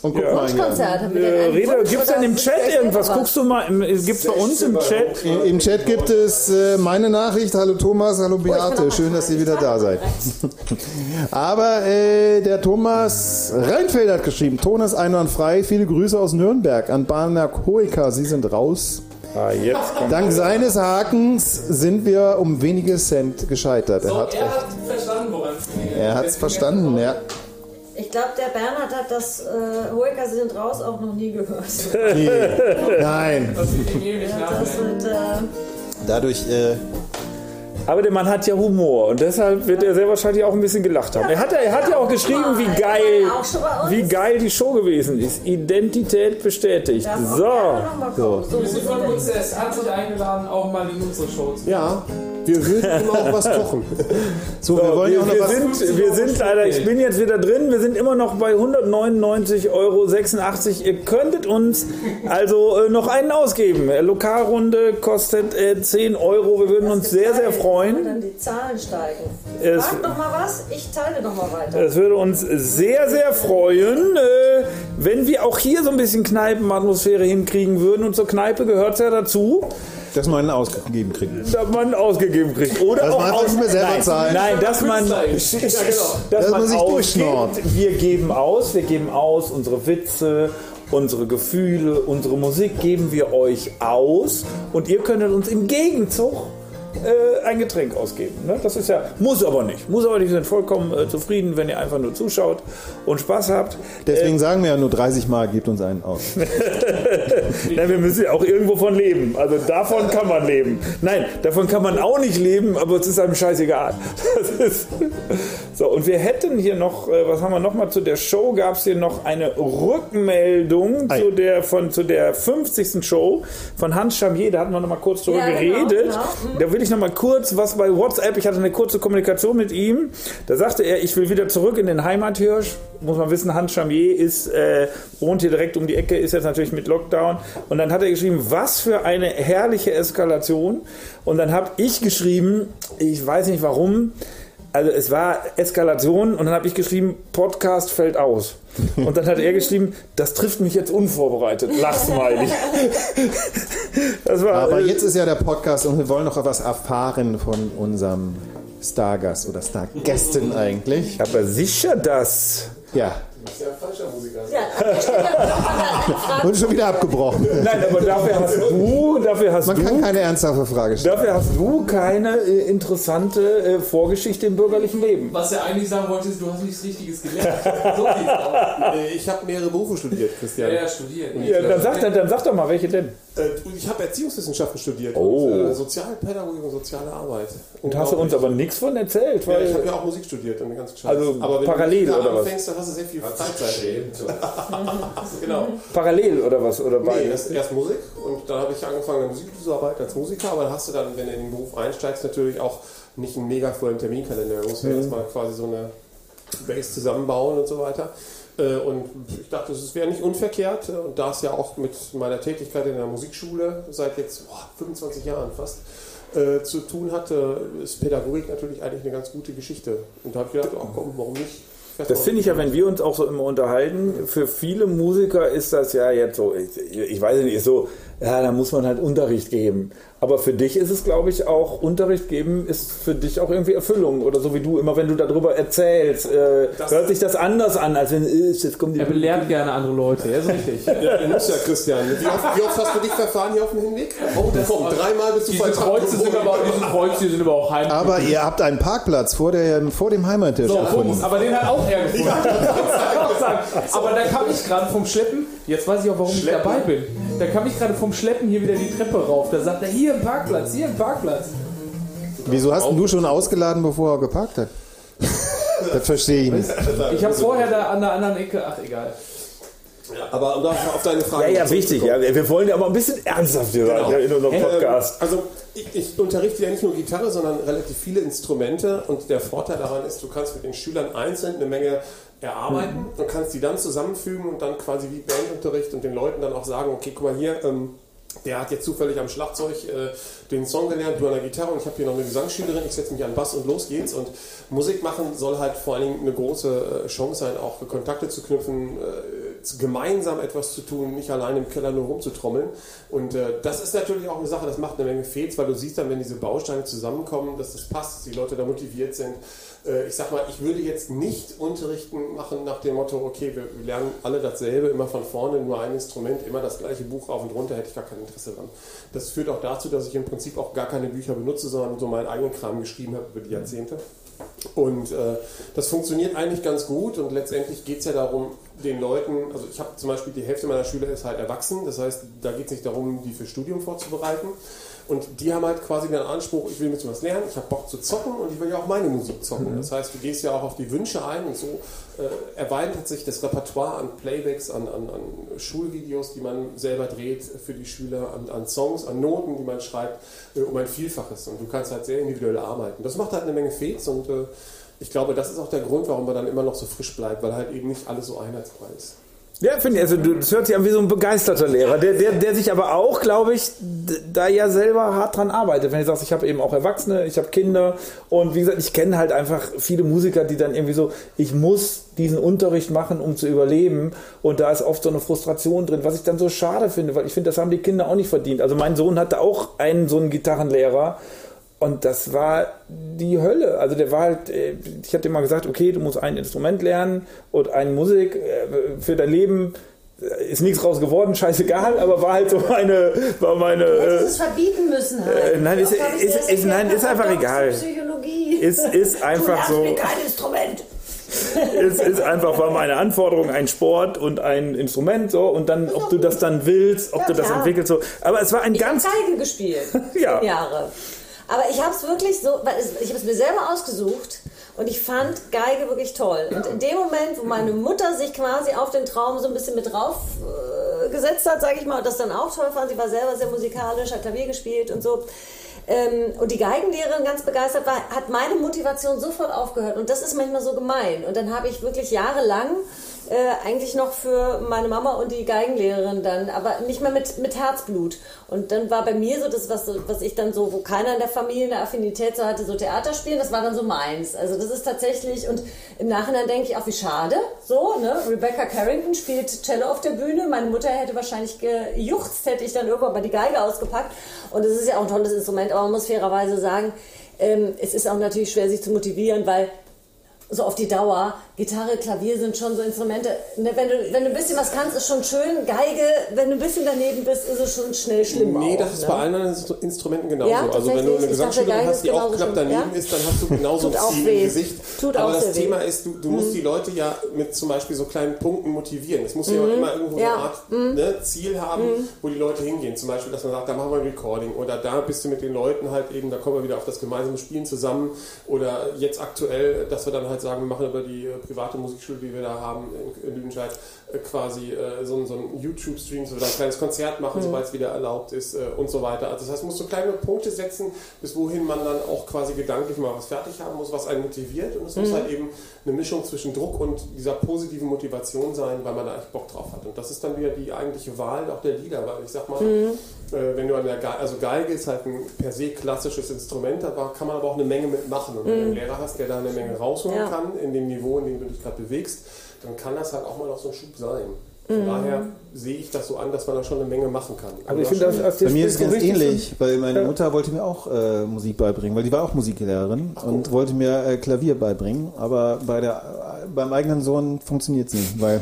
Und guck Ja. mal. Konzert. Haben wir Äh, Reda, gibt's oder denn im Chat irgendwas? Guckst du mal, im- gibt's bei uns im Chat? Im- Im Chat gibt es äh, meine Nachricht. Hallo Thomas, hallo Oh, Beate. noch Schön, dass ihr wieder da seid. Aber äh, der Thomas Reinfeld hat geschrieben, Ton ist einwandfrei. Viele Grüße aus Nürnberg an Bahnwerk Hoeker. Sie sind raus. Ah, jetzt kommt. Dank seines Hakens sind wir um wenige Cent gescheitert. Er So, hat er recht. hat verstanden, woran es geht. Er hat es verstanden, ja. Ich glaube, der Bernhard hat das äh, Hoeker sind raus auch noch nie gehört. Nee. Nein. Das sind, äh, Dadurch, äh, Aber der Mann hat ja Humor und deshalb wird er sehr wahrscheinlich auch ein bisschen gelacht haben. Er hat, er hat ja auch geschrieben, wie geil, wie geil die Show gewesen ist. Identität bestätigt. So. noch mal kommen. So, Grüße von uns, er ist herzlich eingeladen, auch mal in unsere Show zu Ja, wir würden immer auch was kochen. so, wir wollen Wir, auch noch wir, was. sind, wir sind leider, ich bin jetzt wieder drin, wir sind immer noch bei 199,86 Euro. Ihr könntet uns also äh, noch einen ausgeben. Äh, Lokalrunde kostet äh, 10 Euro. Wir würden uns sehr, sehr freuen. dann die Zahlen steigen. Es- Frag noch mal was, ich teile noch mal weiter. Es würde uns sehr, sehr freuen, äh, wenn wir auch hier so ein bisschen Kneipenatmosphäre hinkriegen würden. Und zur Kneipe gehört es ja dazu, Dass man einen ausgegeben kriegt. dass man ausgegeben kriegt. Oder Dass auch man einfach aus, mehr selber nein, zahlt. Nein, dass man, dass. Ja, genau. Dass man sich ausgibt. durchschnorrt. Wir geben aus, wir geben aus unsere Witze, unsere Gefühle, unsere Musik geben wir euch aus und ihr könntet uns im Gegenzug äh, ein Getränk ausgeben. Ne? Das ist ja, muss aber nicht. Muss aber nicht, wir sind vollkommen äh, zufrieden, wenn ihr einfach nur zuschaut und Spaß habt. Deswegen sagen wir ja nur 30 Mal, gebt uns einen aus. Nein, wir müssen ja auch irgendwo von leben. Also davon kann man leben. Nein, davon kann man auch nicht leben, aber es ist einem scheißegal. Das ist so, und wir hätten hier noch, äh, was haben wir noch mal zu der Show? Gab es hier noch eine Rückmeldung Ei. zu der, von, zu der 50. Show von Hans Chamier. Da hatten wir noch mal kurz drüber Ja, genau, geredet. genau. Mhm. Da will ich noch mal kurz was bei WhatsApp. Ich hatte eine kurze Kommunikation mit ihm. Da sagte er, ich will wieder zurück in den Heimathirsch. Muss man wissen, Hans Chamier ist, äh, wohnt hier direkt um die Ecke, ist jetzt natürlich mit Lockdown. Und dann hat er geschrieben, was für eine herrliche Eskalation. Und dann habe ich geschrieben, ich weiß nicht warum, also es war Eskalation und dann habe ich geschrieben, Podcast fällt aus. Und dann hat er geschrieben, das trifft mich jetzt unvorbereitet. Lachsmiley. Das war, Aber äh, jetzt ist ja der Podcast und wir wollen noch etwas erfahren von unserem Stargast oder Stargästin eigentlich. aber sicher das. Ja, Das ist ja ein falscher Musiker. Ja, und schon wieder abgebrochen. Nein, aber dafür hast du, dafür hast Man du, kann keine ernsthafte Frage stellen. dafür hast du keine äh, interessante äh, Vorgeschichte im bürgerlichen Leben. Was er eigentlich sagen wollte, ist, du hast nichts Richtiges gelernt. So Ich habe mehrere Berufe studiert, Christian. Ja, er studiert. Ja, dann, sag, dann, dann sag doch mal, welche denn? Äh, Ich habe Erziehungswissenschaften studiert Oh. und äh, Sozialpädagogik und soziale Arbeit. Und hast du uns aber nichts von erzählt, Ja, ich habe weil ja auch Musik studiert und ganz. Also aber wenn parallel du oder was? anfängst, dann hast du sehr viel Freizeit. genau. parallel oder was oder Nee, erst, erst Musik und dann habe ich angefangen, in Musik zu arbeiten als Musiker, aber dann hast du dann, wenn du in den Beruf einsteigst, natürlich auch nicht einen mega vollen Terminkalender. Du musst ja erstmal quasi so eine Base zusammenbauen und so weiter. Äh, Und ich dachte, es wäre nicht unverkehrt. Und da es ja auch mit meiner Tätigkeit in der Musikschule seit jetzt boah, 25 Jahren fast äh, zu tun hatte, ist Pädagogik natürlich eigentlich eine ganz gute Geschichte. Und da habe ich gedacht, oh, komm, warum nicht? Das finde ich ja, wenn wir uns auch so immer unterhalten, für viele Musiker ist das ja jetzt so, ich, ich weiß nicht, so ja, da muss man halt Unterricht geben. Aber für dich ist es, glaube ich, auch Unterricht geben ist für dich auch irgendwie Erfüllung oder so wie du immer, wenn du darüber erzählst, äh, hört sich das anders an, als wenn äh, jetzt kommt die Er belehrt gerne andere Leute, ja, ist richtig. Ja, du musst ja, Christian. Wie oft, wie oft hast du dich verfahren hier auf dem Hinweg? Oh, komm, dreimal bist du falsch Kreuze sind aber, diese Kreuze sind aber auch heim. Aber ihr habt einen Parkplatz vor, der, vor dem Heimattisch So, gefunden. Aber den hat auch er gefunden. Sagen. aber da kam ich gerade vom Schleppen, jetzt weiß ich auch, warum ich dabei bin. Da kam ich gerade vom Schleppen hier wieder die Treppe rauf. Da sagt er, hier ein Parkplatz, hier ein Parkplatz. Wieso hast denn du schon ausgeladen, bevor er geparkt hat? Das verstehe ich nicht. Ich habe vorher da an der anderen Ecke, ach egal. Aber um auf auf deine Frage Ja, ja, wichtig. Ja. Wir wollen ja aber ein bisschen ernsthaft hier Genau. sein in unserem Podcast. Also ich, ich unterrichte ja nicht nur Gitarre, sondern relativ viele Instrumente und der Vorteil daran ist, du kannst mit den Schülern einzeln eine Menge erarbeiten und kannst die dann zusammenfügen und dann quasi wie Bandunterricht und den Leuten dann auch sagen, okay, guck mal hier, ähm, der hat jetzt zufällig am Schlagzeug äh, den Song gelernt, du an der Gitarre und ich habe hier noch eine Gesangsschülerin, ich setze mich an Bass und los geht's. Und Musik machen soll halt vor allen Dingen eine große äh, Chance sein, auch Kontakte zu knüpfen, äh, gemeinsam etwas zu tun, nicht allein im Keller nur rumzutrommeln. Und äh, das ist natürlich auch eine Sache, das macht eine Menge Fehls, weil du siehst dann, wenn diese Bausteine zusammenkommen, dass das passt, dass die Leute da motiviert sind. Äh, ich sag mal, ich würde jetzt nicht Unterrichten machen nach dem Motto, okay, wir, lernen alle dasselbe, immer von vorne, nur ein Instrument, immer das gleiche Buch rauf und runter, hätte ich gar kein Interesse dran. Das führt auch dazu, dass ich im Prinzip auch gar keine Bücher benutze, sondern so meinen eigenen Kram geschrieben habe über die Jahrzehnte. Und äh, das funktioniert eigentlich ganz gut und letztendlich geht es ja darum, den Leuten, also ich habe zum Beispiel die Hälfte meiner Schüler ist halt erwachsen, das heißt, da geht es nicht darum, die für Studium vorzubereiten. Und die haben halt quasi den Anspruch, ich will mit was lernen, ich habe Bock zu zocken und ich will ja auch meine Musik zocken. Das heißt, du gehst ja auch auf die Wünsche ein und so äh, erweitert sich das Repertoire an Playbacks, an, an, an Schulvideos, die man selber dreht für die Schüler, an, an Songs, an Noten, die man schreibt, äh, um ein Vielfaches. Und du kannst halt sehr individuell arbeiten. Das macht halt eine Menge Fets und äh, ich glaube, das ist auch der Grund, warum man dann immer noch so frisch bleibt, weil halt eben nicht alles so einheitsfrei ist. Ja, finde ich, also das hört sich an wie so ein begeisterter Lehrer, der, der, der sich aber auch, glaube ich, da ja selber hart dran arbeitet. Wenn du sagst, ich habe eben auch Erwachsene, ich habe Kinder und wie gesagt, ich kenne halt einfach viele Musiker, die dann irgendwie so, ich muss diesen Unterricht machen, um zu überleben und da ist oft so eine Frustration drin, was ich dann so schade finde, weil ich finde, das haben die Kinder auch nicht verdient. Also mein Sohn hatte auch einen so einen Gitarrenlehrer und das war die Hölle. Also der war halt, äh, ich habe dir mal gesagt, okay, du musst ein Instrument lernen und eine Musik äh, für dein Leben. Äh, Ist nichts raus geworden, scheißegal, aber war halt so meine, war meine, Hättest äh, es verbieten müssen halt. Äh, nein, ist- ist- ist- nein, ist einfach egal. Psychologie. ist, ist einfach du so, mir kein Instrument. es ist einfach, war meine Anforderung, ein Sport und ein Instrument, so, und dann, ob du das dann willst, ob Ja, du das klar. entwickelst, so. Aber es war ein Ich ganz, Geige gespielt. Ja. Jahre. Aber ich habe es wirklich so, ich habe es mir selber ausgesucht und ich fand Geige wirklich toll. Und in dem Moment, wo meine Mutter sich quasi auf den Traum so ein bisschen mit drauf äh, gesetzt hat, sage ich mal, und das dann auch toll fand, sie war selber sehr musikalisch, hat Klavier gespielt und so. Ähm, und die Geigenlehrerin ganz begeistert war, hat meine Motivation sofort aufgehört. Und das ist manchmal so gemein. Und dann habe ich wirklich jahrelang äh, eigentlich noch für meine Mama und die Geigenlehrerin dann, aber nicht mehr mit, mit Herzblut. Und dann war bei mir so das, was, was ich dann so, wo keiner in der Familie eine Affinität so hatte, so Theater spielen, das war dann so meins. Also das ist tatsächlich, und im Nachhinein denke ich auch, wie schade, so, ne? Rebecca Carrington spielt Cello auf der Bühne, meine Mutter hätte wahrscheinlich gejuchzt, hätte ich dann irgendwann mal die Geige ausgepackt. Und es ist ja auch ein tolles Instrument, aber man muss fairerweise sagen, ähm, es ist auch natürlich schwer, sich zu motivieren, weil so auf die Dauer, Gitarre, Klavier sind schon so Instrumente. Ne, wenn, du, wenn du ein bisschen was kannst, ist schon schön. Geige, wenn du ein bisschen daneben bist, ist es schon schnell schlimm. Nee, auch, das ist ne? bei allen anderen Instru- Instrumenten genauso. Ja, also wenn du eine Gesangsschülerin hast, die auch knapp daneben ja? ist, dann hast du genauso Tut ein Ziel weh. im Gesicht. Tut Aber auch das sehr weh. Mhm. Thema ist, du, du musst die Leute ja mit zum Beispiel so kleinen Punkten motivieren. Es muss ja auch immer irgendwo Mhm. Ja. Mhm. eine Art ne, Ziel haben, wo die Leute hingehen. Zum Beispiel, dass man sagt, da machen wir ein Recording oder da bist du mit den Leuten halt eben, da kommen wir wieder auf das gemeinsame Spielen zusammen oder jetzt aktuell, dass wir dann halt sagen, wir machen über die äh, private Musikschule, die wir da haben in, in Lüdenscheid, äh, quasi äh, so, ein- so ein YouTube-Stream, so ein kleines Konzert machen, sobald es wieder erlaubt ist äh, und so weiter. Also das heißt, man muss so kleine Punkte setzen, bis wohin man dann auch quasi gedanklich mal was fertig haben muss, was einen motiviert. Und es muss halt eben eine Mischung zwischen Druck und dieser positiven Motivation sein, weil man da echt Bock drauf hat. Und das ist dann wieder die eigentliche Wahl auch der Lieder, weil ich sag mal, äh, wenn du an der Geige, also Geige ist halt ein per se klassisches Instrument, da kann man aber auch eine Menge mitmachen. Und wenn du einen Lehrer hast, der da eine Menge rausholen Ja. kann, in dem Niveau, in dem du dich gerade bewegst, dann kann das halt auch mal noch so ein Schub sein. Von Mhm. daher sehe ich das so an, dass man da schon eine Menge machen kann. Also ich finde das aus Bei mir ist es ganz ähnlich, weil meine Mutter wollte mir auch äh, Musik beibringen, weil die war auch Musiklehrerin und wollte mir äh, Klavier beibringen, aber bei der, beim eigenen Sohn funktioniert es nicht, weil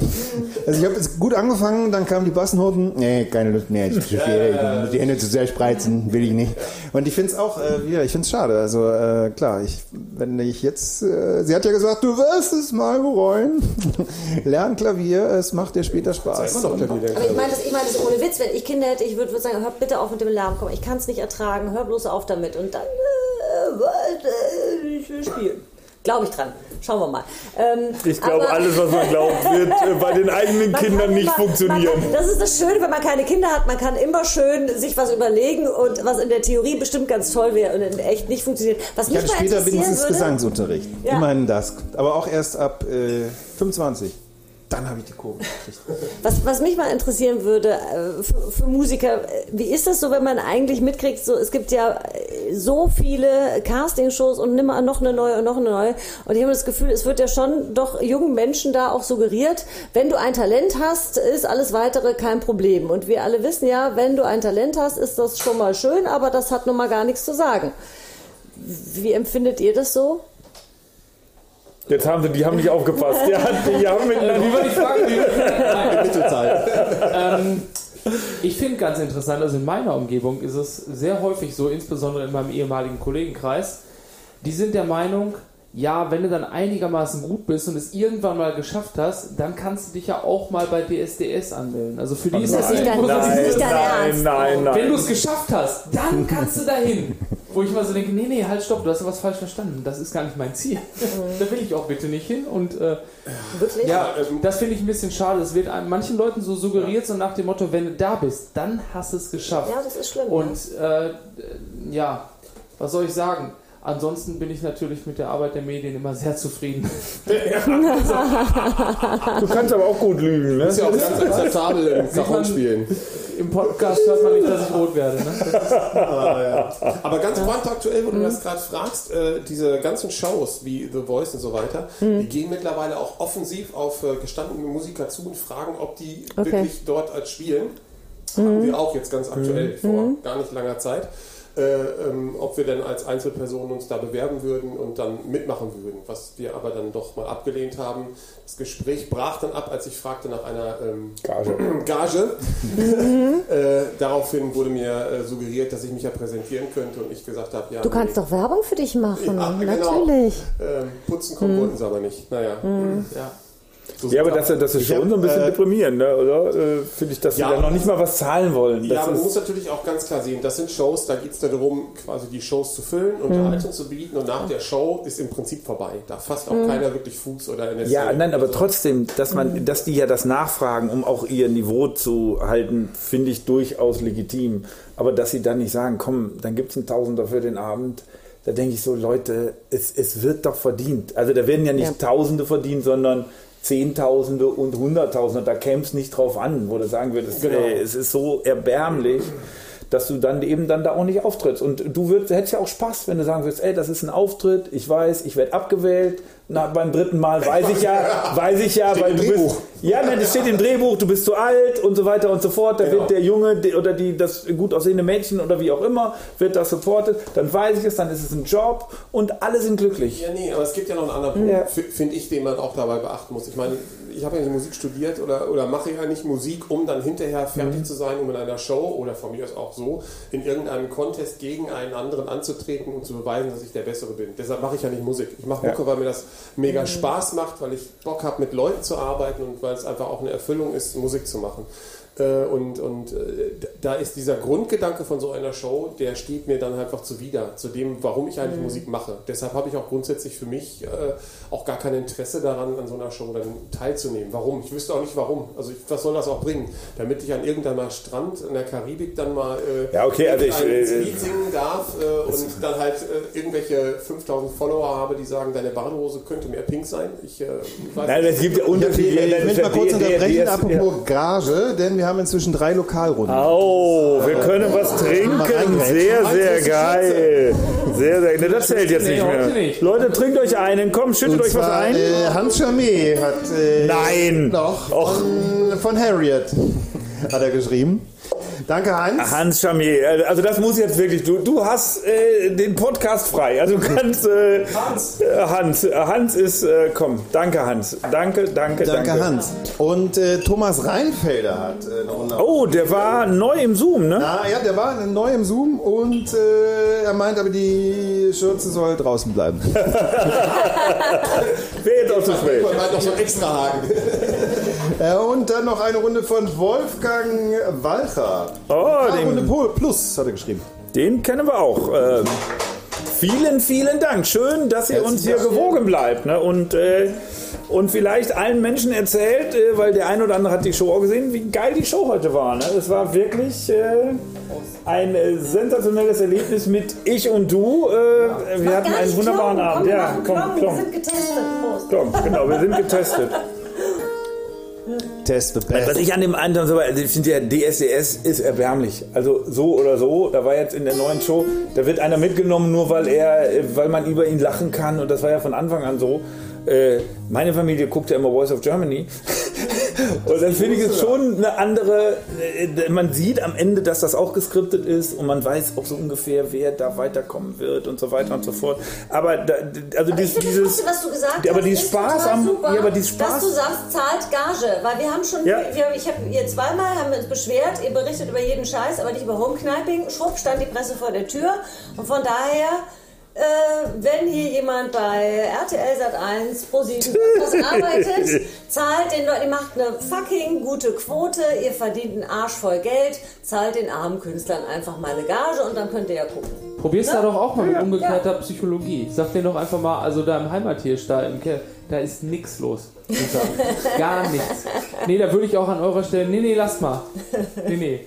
also ich habe jetzt gut angefangen, dann kamen die Bassenhoten, nee, keine Lust mehr, ich, ich, ich muss die Hände zu sehr spreizen, will ich nicht. Und ich finde es auch, äh, ja, ich finde es schade, also äh, klar, ich, wenn ich jetzt, äh, sie hat ja gesagt, du wirst es mal bereuen, lern Klavier, es macht dir später Spaß. Aber ich meine das, ich meine das ohne Witz. Wenn ich Kinder hätte, ich würde würd sagen, hört bitte auf mit dem Lärm. Komm, ich kann es nicht ertragen. Hör bloß auf damit. Und dann, äh, warte, ich will spielen. Glaube ich dran. Schauen wir mal. Ähm, Ich glaube, alles, was man glaubt, wird äh, bei den eigenen Kindern nicht immer- funktionieren. Kann, das ist das Schöne, wenn man keine Kinder hat. Man kann immer schön sich was überlegen und was in der Theorie bestimmt ganz toll wäre und in echt nicht funktioniert. Was Ich mich hatte später wenigstens würde, Gesangsunterricht. Ja. Immerhin das. Aber auch erst ab äh, 25. Dann habe ich die Kurve gekriegt. Was, was mich mal interessieren würde äh, für, für Musiker, äh, wie ist das so, wenn man eigentlich mitkriegt, so, es gibt ja äh, so viele Castingshows und nimmer noch eine neue und noch eine neue. Und ich habe das Gefühl, es wird ja schon doch jungen Menschen da auch suggeriert, wenn du ein Talent hast, ist alles weitere kein Problem. Und wir alle wissen ja, wenn du ein Talent hast, ist das schon mal schön, aber das hat nun mal gar nichts zu sagen. Wie empfindet ihr das so? Jetzt haben sie, die haben nicht aufgepasst. Ja, die haben miteinander. Wie war die Frage? Mittelzeit. ähm, ich finde ganz interessant, also in meiner Umgebung ist es sehr häufig so, insbesondere in meinem ehemaligen Kollegenkreis, die sind der Meinung, ja, wenn du dann einigermaßen gut bist und es irgendwann mal geschafft hast, dann kannst du dich ja auch mal bei DSDS anmelden. Also für die ist das nicht dein- ist Nein, Ernst. nein, nein. Wenn du es geschafft hast, dann kannst du dahin. Wo ich mal so denke, nee, nee, halt, stopp, du hast ja was falsch verstanden. Das ist gar nicht mein Ziel. da will ich auch bitte nicht hin. Und äh, Wirklich? ja, das finde ich ein bisschen schade. Das wird an manchen Leuten so suggeriert, so nach dem Motto, wenn du da bist, dann hast du es geschafft. Ja, das ist schlimm. Und äh, ja, was soll ich sagen? Ansonsten bin ich natürlich mit der Arbeit der Medien immer sehr zufrieden. Du kannst aber auch gut lügen, ne? Ist ja auch ganz akzeptabel im Sieht man- Cajon-Spielen. Im Podcast hört man nicht, dass ich rot werde. Ne? Das ist, Aber ganz brandaktuell, wo du das gerade fragst, äh, diese ganzen Shows wie The Voice und so weiter, die gehen mittlerweile auch offensiv auf äh, gestandene Musiker zu und fragen, ob die Okay. wirklich dort als spielen. Haben wir auch jetzt ganz aktuell vor gar nicht langer Zeit. Äh, ähm, ob wir denn als Einzelpersonen uns da bewerben würden und dann mitmachen würden, was wir aber dann doch mal abgelehnt haben. Das Gespräch brach dann ab, als ich fragte nach einer ähm, Gage. Gage. äh, daraufhin wurde mir äh, suggeriert, dass ich mich ja präsentieren könnte und ich gesagt habe, ja. Du kannst nee, doch Werbung für dich machen. Ja, genau. Natürlich. ähm, putzen kommen wollten sie aber nicht. Naja. ja. So Ja, aber das, das ist schon hab, so ein bisschen äh, deprimierend, ne? oder? Äh, Finde ich, dass Ja, sie dann noch nicht mal was zahlen wollen. Ja, Das aber man muss natürlich auch ganz klar sehen, das sind Shows, da geht es darum, quasi die Shows zu füllen, Mhm. Unterhaltung zu bieten und nach der Show ist im Prinzip vorbei. Da fasst auch keiner wirklich Fuß oder in der Ja, nein, aber Also, trotzdem, dass man, dass die ja das nachfragen, um auch ihr Niveau zu halten, finde ich durchaus legitim. Aber dass sie dann nicht sagen, komm, dann gibt es einen Tausender für den Abend, da denke ich so, Leute, es, es wird doch verdient. Also da werden ja nicht Ja. Tausende verdient, sondern Zehntausende und Hunderttausende. Da käme es nicht drauf an, wo du sagen würdest, Genau. ey, es ist so erbärmlich. Dass du dann eben dann da auch nicht auftrittst. Und du würdest, hättest ja auch Spaß, wenn du sagen würdest, ey, das ist ein Auftritt, ich weiß, ich werde abgewählt. Na, beim dritten Mal weiß ich ja, weiß ich ja, Steht weil im du bist, Drehbuch. ja, nein, das steht im Drehbuch, du bist zu alt und so weiter und so fort. Da Genau. wird der Junge oder die, das gut aussehende Mädchen oder wie auch immer, wird das supportet. Dann weiß ich es, dann ist es ein Job und alle sind glücklich. Ja, nee, aber es gibt ja noch einen anderen Punkt, Ja. finde ich, den man auch dabei beachten muss. Ich meine, ich habe ja nicht Musik studiert oder, oder mache ja nicht Musik, um dann hinterher fertig Mhm. zu sein, um in einer Show oder von mir aus auch so, in irgendeinem Contest gegen einen anderen anzutreten und zu beweisen, dass ich der Bessere bin. Deshalb mache ich ja nicht Musik. Ich mache Ja. Mucke, weil mir das mega Spaß macht, weil ich Bock habe, mit Leuten zu arbeiten und weil es einfach auch eine Erfüllung ist, Musik zu machen. Äh, Und, und äh, da ist dieser Grundgedanke von so einer Show, der steht mir dann einfach zuwider, zu dem, warum ich eigentlich Musik mache. Deshalb habe ich auch grundsätzlich für mich äh, auch gar kein Interesse daran, an so einer Show dann teilzunehmen. Warum? Ich wüsste auch nicht warum. Also ich, was soll das auch bringen? Damit ich an irgendeinem Strand in der Karibik dann mal äh, Ja, okay, also ich, ein äh, Lied singen darf äh, und dann halt äh, irgendwelche 5000 Follower habe, die sagen, deine Badehose könnte mehr pink sein. Ich äh, weiß Nein, nicht. es gibt ja Ich, Unterschiede. ich möchte mal kurz unterbrechen, apropos Gage, denn wir wir haben inzwischen drei Lokalrunden. Oh, wir können was trinken. Sehr, sehr geil. Sehr, sehr geil. Das zählt jetzt nicht mehr. Leute, trinkt euch einen. Komm, schüttet euch was ein. Äh, Hans Charmet hat. Äh, Nein. Doch. Och. Von, von Harriet hat er geschrieben. Danke, Hans. Hans Chamier, also das muss jetzt wirklich, du, du hast äh, den Podcast frei, also du kannst, äh, Hans. Hans, äh, Hans ist, äh, komm, danke Hans, danke, danke, danke. Danke, Hans. Und äh, Thomas Reinfelder hat äh, eine Runde. Oh, der war neu im Zoom, ne? Ah, ja, der war neu im Zoom und äh, er meint aber, die Schürze soll draußen bleiben. Wer jetzt auch zu spät. Man hat noch so einen extra Haken. Äh, und dann noch eine Runde von Wolfgang Walcher. Oh, Runde den, Pol- Plus hat er geschrieben. den kennen wir auch. Ähm, vielen, vielen Dank. Schön, dass ihr uns hier gewogen bleibt. Ne? Und, äh, und vielleicht allen Menschen erzählt, äh, weil der ein oder andere hat die Show auch gesehen, wie geil die Show heute war. Ne? Es war wirklich äh, ein äh, sensationelles Erlebnis mit Ich und Du. Äh, wir hatten einen wunderbaren Abend. Ja, komm, Wir komm, sind getestet. Prost. komm, genau, wir sind getestet. Test the Was best. ich an dem anderen so, also ich finde ja, DSDS ist erbärmlich. Also so oder so, da war jetzt in der neuen Show, da wird einer mitgenommen, nur weil er, weil man über ihn lachen kann und das war ja von Anfang an so. Äh, meine Familie guckt ja immer Voice of Germany. Und dann finde ich es schon eine andere. äh, Man sieht am Ende, dass das auch geskriptet ist und man weiß auch so ungefähr, wer da weiterkommen wird und so weiter und so fort. Aber da, also Ich dies, finde das dieses. Lustige, was du gesagt Ja, aber hast, dieses Spaß am- super, ja, aber dieses Spaß- dass du sagst, zahlt Gage, weil wir haben schon, Ja. wir, ich habe ihr zweimal haben wir uns beschwert, ihr berichtet über jeden Scheiß, aber nicht über Homekniping. Schwupp stand die Presse vor der Tür und von daher äh, wenn hier jemand bei RTL Sat 1 Pro 7 was arbeitet, zahlt den Leuten, ihr macht eine fucking gute Quote, ihr verdient einen Arsch voll Geld, zahlt den armen Künstlern einfach mal eine Gage und dann könnt ihr ja gucken. Probier's da doch auch mal mit Ja. umgekehrter Psychologie. Sag dir doch einfach mal, also da im Heimathirsch, da im Keller, da ist nix los. Gar nichts. Nee, da würde ich auch an eurer Stelle, nee, nee, lass mal. Nee, nee.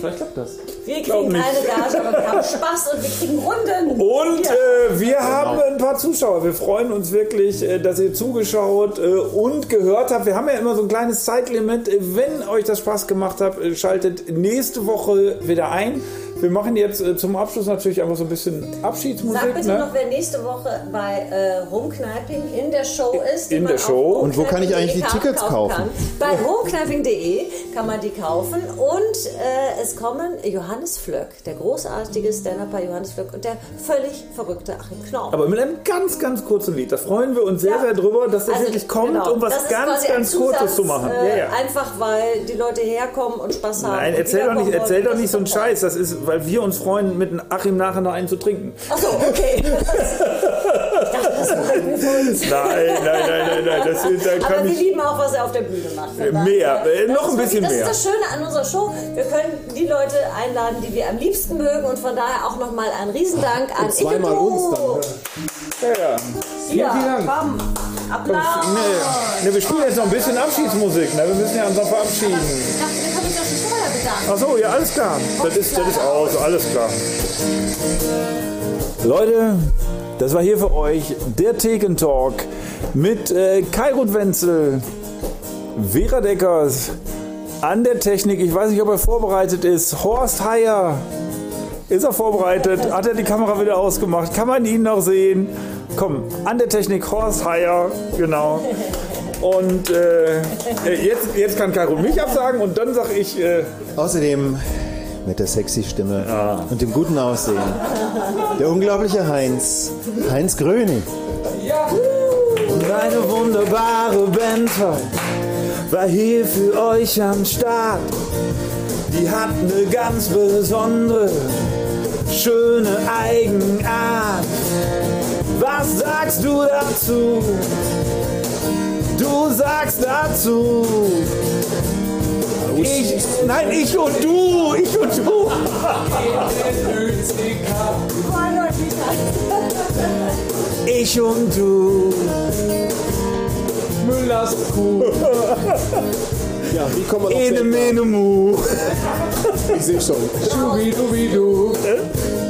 Vielleicht klappt das. Wir kriegen keine Gage, aber wir haben Spaß und wir kriegen Runden. Und Ja. äh, wir haben ein paar Zuschauer. Wir freuen uns wirklich, äh, dass ihr zugeschaut äh, und gehört habt. Wir haben ja immer so ein kleines Zeitlimit. Wenn euch das Spaß gemacht hat, äh, schaltet nächste Woche wieder ein. Wir machen jetzt äh, zum Abschluss natürlich einfach so ein bisschen Abschiedsmusik. Sag bitte ne? noch, wer nächste Woche bei äh, Homekniping in der Show ist. In der Show. Und wo kann ich eigentlich die Tickets kaufen? Kann. Bei homekniping.de kann man die kaufen und äh, es kommen Johannes Flöck, der großartige Stand-Upper Johannes Flöck und der völlig verrückte Achim Knorr. Aber mit einem ganz, ganz kurzen Lied. Da freuen wir uns sehr, Ja. sehr drüber, dass das Also, wirklich kommt, genau. um was Das ganz, ganz Kurzes Zusatz, zu machen. Äh, ja, ja. Einfach weil die Leute herkommen und Spaß haben. Nein, erzähl doch nicht, erzähl doch nicht so einen. Scheiß. Das ist, weil wir uns freuen, mit einem Achim nachher noch einen zu trinken. Achso, okay. ich dachte, das für uns. Nein, nein, nein, nein, nein. Das, da Aber kann wir ich. lieben auch, was er auf der Bühne macht. Äh, mehr, äh, das noch ein bisschen wirklich, mehr. Das ist das Schöne an unserer Show. Wir können die Leute einladen, die wir am liebsten mögen und von daher auch nochmal ein Riesendank an Zweimal uns dann. ne? Ja, ja. Ja, vielen Dank. Komm, Applaus. Nee, nee, wir spielen jetzt noch ein bisschen Abschiedsmusik. Ne? Wir müssen ja uns noch verabschieden. Achso, ja, alles klar. Das ist, das ist aus, alles klar. Leute, das war hier für euch der Theken Talk mit äh, Kai Ruth Wenzel, Vera Deckers, an der Technik. Ich weiß nicht, ob er vorbereitet ist. Horst Heyer. Ist er vorbereitet? Hat er die Kamera wieder ausgemacht? Kann man ihn noch sehen? Komm, an der Technik Horst Heyer, genau. Und äh, jetzt, jetzt kann Ruth mich absagen und dann sag ich. Äh, Außerdem mit der sexy Stimme und dem guten Aussehen. Der unglaubliche Heinz. Heinz Gröning. Und eine wunderbare Band war hier für euch am Start. Die hat eine ganz besondere, schöne Eigenart. Was sagst du dazu? Du sagst dazu. Ich, nein, ich und du, ich und du. Ich und du. Müllers Kuh. Ja, wie kommen wir noch Ene, mene, mu. Ich sehe schon. Schubidubidu.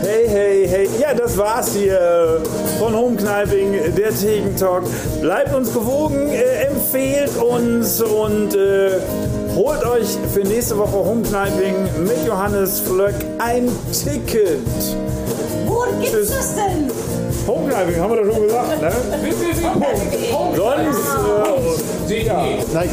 Hey, hey, hey. Ja, das war's hier von Homekniping, der Tegen Talk. Bleibt uns gewogen, empfehlt uns und äh, holt euch für nächste Woche Homekniping mit Johannes Flöck ein Ticket. Wo gibt's Tschüss. das denn? Homekniping, haben wir doch schon gesagt, ne? Sonst, äh, ja. Nein,